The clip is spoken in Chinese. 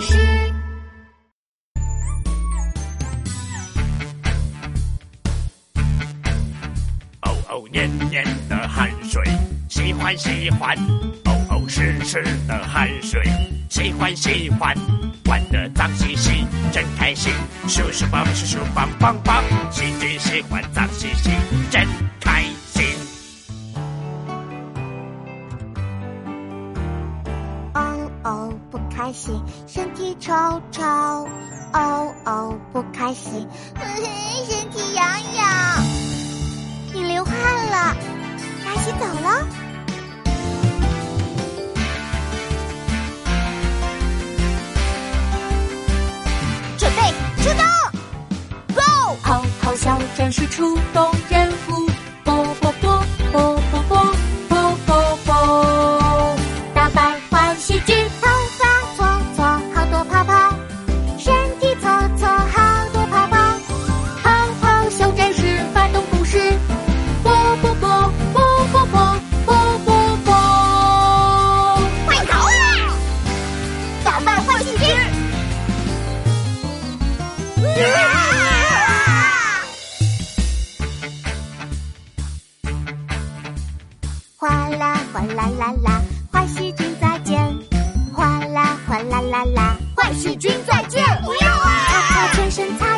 事。哦哦，黏黏的汗水，喜欢喜欢。哦哦，湿湿的汗水，喜欢喜欢。玩得脏兮兮，真开心。咻咻棒，咻咻棒棒棒，细菌喜欢脏兮兮，真开心，身体臭臭。哦哦，不开心，身体痒痒。你流汗了，该洗澡了。准备出动，Go！好好小战士出动人哗啦哗啦啦啦，坏细菌再见！哗啦哗啦啦啦，坏细菌再见！不要啊！泡泡全身擦